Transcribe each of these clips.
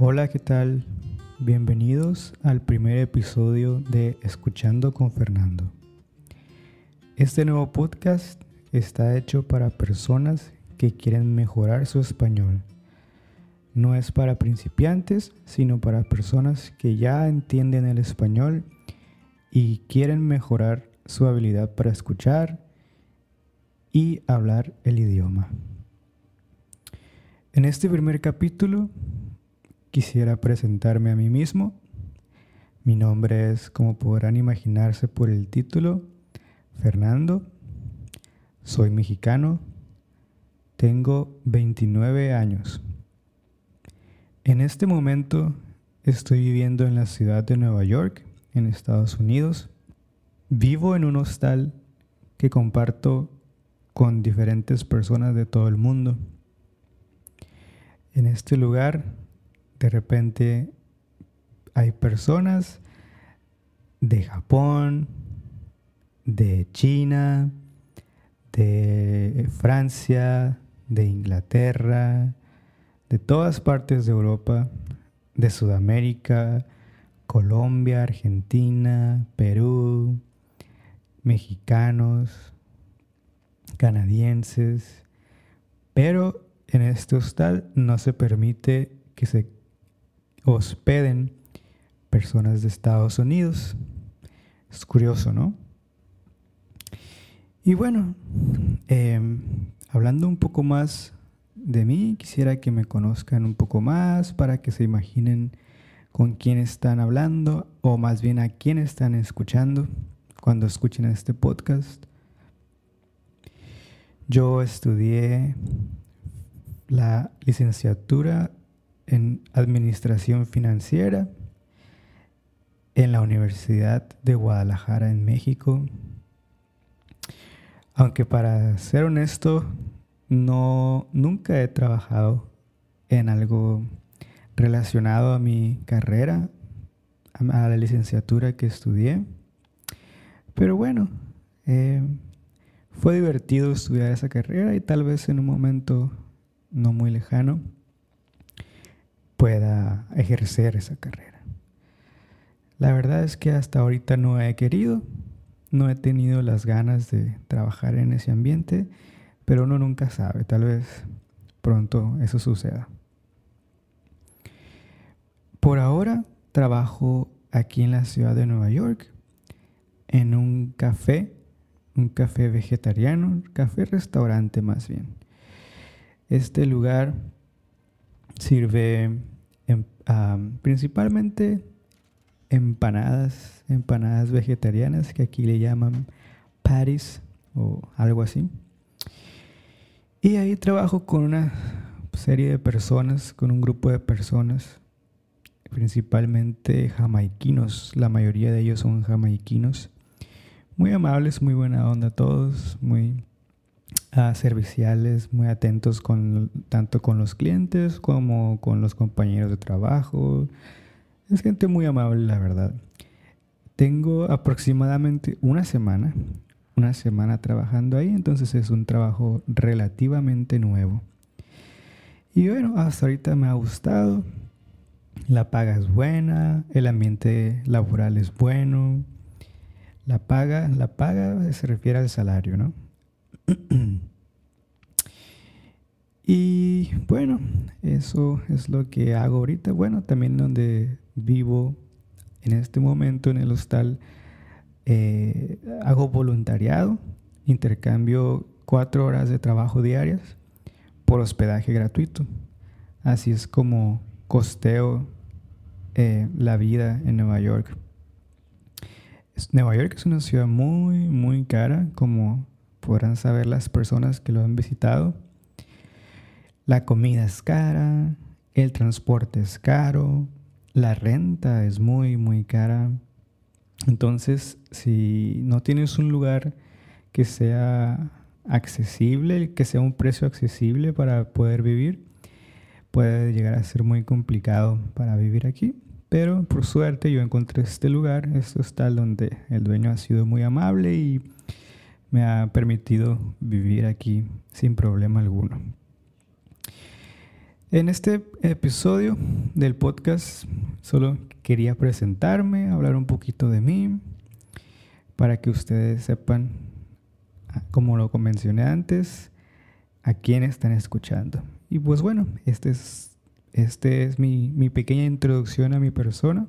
Hola, ¿qué tal? Bienvenidos al primer episodio de Escuchando con Fernando. Este nuevo podcast está hecho para personas que quieren mejorar su español. No es para principiantes, sino para personas que ya entienden el español y quieren mejorar su habilidad para escuchar y hablar el idioma. En este primer capítulo quisiera presentarme a mí mismo. Mi nombre es, como podrán imaginarse por el título, Fernando. Soy mexicano. Tengo 29 años. En este momento estoy viviendo en la ciudad de Nueva York, en Estados Unidos. Vivo en un hostal que comparto con diferentes personas de todo el mundo. En este lugar de repente hay personas de Japón, de China, de Francia, de Inglaterra, de todas partes de Europa, de Sudamérica, Colombia, Argentina, Perú, mexicanos, canadienses, pero en este hostal no se permite que se hospeden personas de Estados Unidos. Es curioso, ¿no? Y bueno, em, hablando un poco más de mí, quisiera que me conozcan un poco más para que se imaginen con quién están hablando o más bien a quién están escuchando cuando escuchen este podcast. Yo estudié la licenciatura en Administración Financiera en la Universidad de Guadalajara en México. Aunque para ser honesto, no nunca he trabajado en algo relacionado a mi carrera, a la licenciatura que estudié. Pero bueno, eh, fue divertido estudiar esa carrera y tal vez en un momento no muy lejano pueda ejercer esa carrera. La verdad es que hasta ahorita no he querido, no he tenido las ganas de trabajar en ese ambiente, pero uno nunca sabe, tal vez pronto eso suceda. Por ahora trabajo aquí en la ciudad de Nueva York, en un café, un café vegetariano, café restaurante más bien. Este lugar sirve principalmente empanadas, empanadas vegetarianas que aquí le llaman patties o algo así. Y ahí trabajo con una serie de personas, con un grupo de personas, principalmente jamaiquinos. La mayoría de ellos son jamaiquinos. Muy amables, muy buena onda todos, muy serviciales, muy atentos con, tanto con los clientes como con los compañeros de trabajo. Es gente muy amable, la verdad. Tengo aproximadamente una semana, una semana trabajando ahí, entonces es un trabajo relativamente nuevo. Y bueno, hasta ahorita me ha gustado. La paga es buena, el ambiente laboral es bueno. La paga, la paga se refiere al salario, ¿no? Y bueno, eso es lo que hago ahorita. Bueno, también donde vivo en este momento en el hostal, eh, hago voluntariado, intercambio cuatro horas de trabajo diarias por hospedaje gratuito. Así es como costeo eh, la vida en Nueva York. Nueva York es una ciudad muy, muy cara, como podrán saber las personas que lo han visitado. La comida es cara, el transporte es caro, la renta es muy, muy cara. Entonces, si no tienes un lugar que sea accesible, que sea un precio accesible para poder vivir, puede llegar a ser muy complicado para vivir aquí. Pero por suerte yo encontré este lugar, este hostal donde el dueño ha sido muy amable y me ha permitido vivir aquí sin problema alguno. En este episodio del podcast solo quería presentarme, hablar un poquito de mí, para que ustedes sepan, como lo mencioné antes, a quién están escuchando. Y pues bueno, este es, este es mi, mi pequeña introducción a mi persona.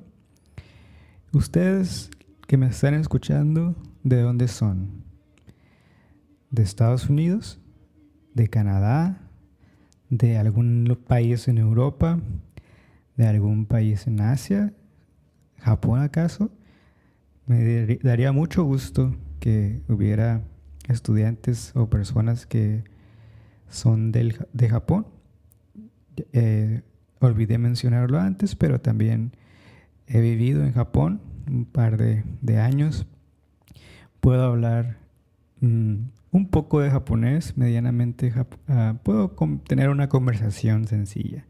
Ustedes que me están escuchando, ¿de dónde son? ¿De Estados Unidos? ¿De Canadá? ¿De algún país en Europa? ¿De algún país en Asia? ¿Japón acaso? Me daría mucho gusto que hubiera estudiantes o personas que son del, de Japón. Eh, olvidé mencionarlo antes, pero también he vivido en Japón un par de, años. Puedo hablar mm, un poco de japonés, medianamente. Ah, puedo tener una conversación sencilla,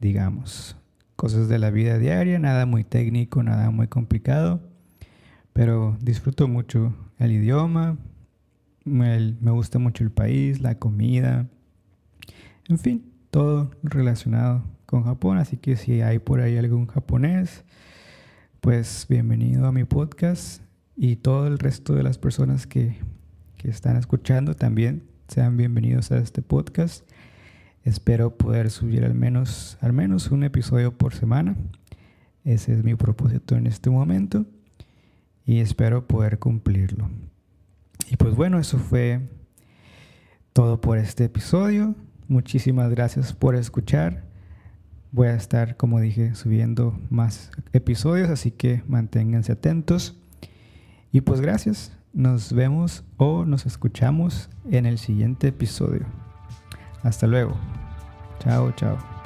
digamos. Cosas de la vida diaria, nada muy técnico, nada muy complicado. Pero disfruto mucho el idioma, me gusta mucho el país, la comida, en fin, todo relacionado con Japón. Así que si hay por ahí algún japonés, pues bienvenido a mi podcast y todo el resto de las personas que, que están escuchando también sean bienvenidos a este podcast. Espero poder subir al menos, al menos un episodio por semana. Ese es mi propósito en este momento y espero poder cumplirlo. Y pues bueno, eso fue todo por este episodio. Muchísimas gracias por escuchar. Voy a estar, como dije, subiendo más episodios, así que manténganse atentos. Y pues gracias. Nos vemos o nos escuchamos en el siguiente episodio. Hasta luego. Chao, chao.